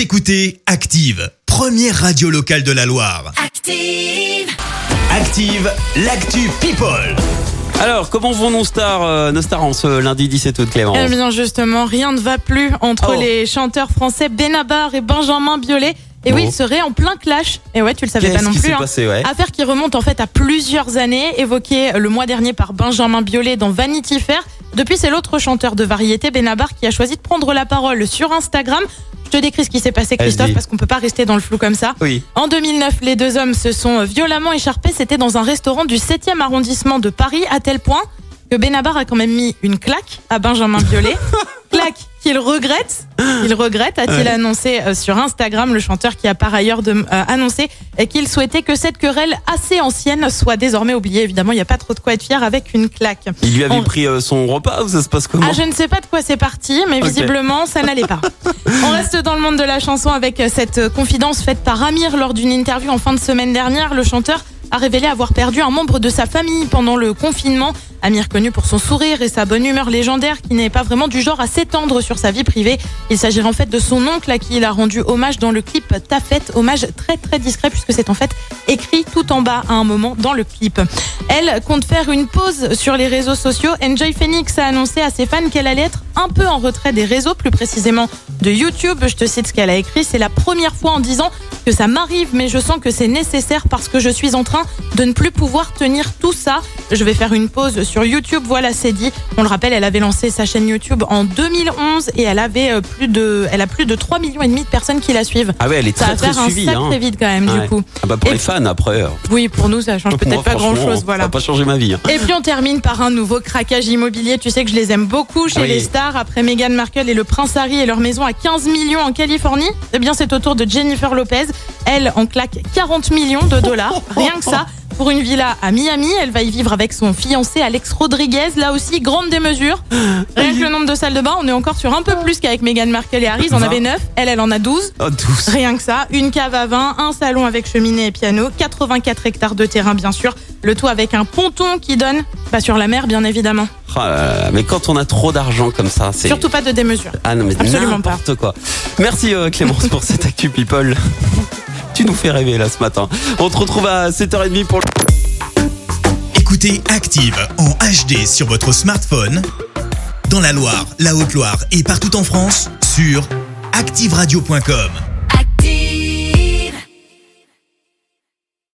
Vous écoutez Active, première radio locale de la Loire. Active. Active, l'actu People. Alors, comment vont nos stars, euh, nos stars en ce lundi 17 août, Clément Eh bien justement, rien ne va plus entre Oh. les chanteurs français Benabar et Benjamin Biolay. Et oui, Bon. ils seraient en plein clash. Et ouais, tu le savais pas non qui plus. hein. passé, ouais Affaire qui remonte en fait à plusieurs années, évoquée le mois dernier par Benjamin Biolay dans Vanity Fair. Depuis, c'est l'autre chanteur de variété, Benabar, qui a choisi de prendre la parole sur Instagram. Je te décris ce qui s'est passé, Christophe, parce qu'on peut pas rester dans le flou comme ça. Oui. En 2009, les deux hommes se sont violemment écharpés. C'était dans un restaurant du 7e arrondissement de Paris, à tel point que Benabar a quand même mis une claque à Benjamin Biolay. claque qu'il regrette. Il regrette, a-t-il annoncé euh, sur Instagram, le chanteur qui a par ailleurs de- euh, annoncé euh, qu'il souhaitait que cette querelle assez ancienne soit désormais oubliée. Évidemment, il n'y a pas trop de quoi être fier avec une claque. Il lui avait On- pris euh, son repas ou ça se passe comment Ah, je ne sais pas de quoi c'est parti, mais visiblement, ça n'allait pas. On reste dans le monde de la chanson avec cette confidence faite par Amir lors d'une interview en fin de semaine dernière. Le chanteur a révélé avoir perdu un membre de sa famille pendant le confinement. Amir connu pour son sourire et sa bonne humeur légendaire qui n'est pas vraiment du genre à s'étendre sur sa vie privée. Il s'agirait en fait de son oncle à qui il a rendu hommage dans le clip Ta fête, hommage très très discret puisque c'est en fait écrit tout en bas à un moment dans le clip. Elle compte faire une pause sur les réseaux sociaux. Enjoy Phoenix a annoncé à ses fans qu'elle allait être un peu en retrait des réseaux, plus précisément de YouTube. Je te cite ce qu'elle a écrit. C'est la première fois en disant que ça m'arrive, mais je sens que c'est nécessaire parce que je suis en train de ne plus pouvoir tenir tout ça. Je vais faire une pause sur YouTube. Voilà, c'est dit. On le rappelle, elle avait lancé sa chaîne YouTube en 2011 et elle avait euh, plus de, elle a plus de 3 millions et demi de personnes qui la suivent. Ah ouais, elle est Ça très va très faire un suivie. hein. vite quand même, Ouais. du coup. Ah bah pour Et- les fans après. euh, Oui, pour nous, ça change peut-être pas grand chose. Ça Voilà. va pas changer ma vie. hein. Et puis on termine par un nouveau craquage immobilier. Tu sais que je les aime beaucoup chez Oui. les stars. Après Meghan Markle et le prince Harry et leur maison à 15 millions en Californie, eh bien c'est au tour de Jennifer Lopez. Elle en claque 40 millions de dollars, rien que ça. Pour une villa à Miami, elle va y vivre avec son fiancé Alex Rodriguez. Là aussi, grande démesure. Rien que le nombre de salles de bain, on est encore sur un peu plus qu'avec Meghan Markle et Harry. Ils en avaient 9. Elle, elle en a 12. Oh, douce. Rien que ça, une cave à vin, un salon avec cheminée et piano, 84 hectares de terrain bien sûr, le tout avec un ponton qui donne pas sur la mer bien évidemment. Là là, mais quand on a trop d'argent comme ça, c'est. Surtout pas de démesure. Ah non, mais Absolument n'importe quoi. Merci euh, Clémence pour cette actu people. tu nous fais rêver là ce matin. On te retrouve à 7h30 pour. Écoutez Active en HD sur votre smartphone, dans la Loire, la Haute-Loire et partout en France, sur activeradio.com.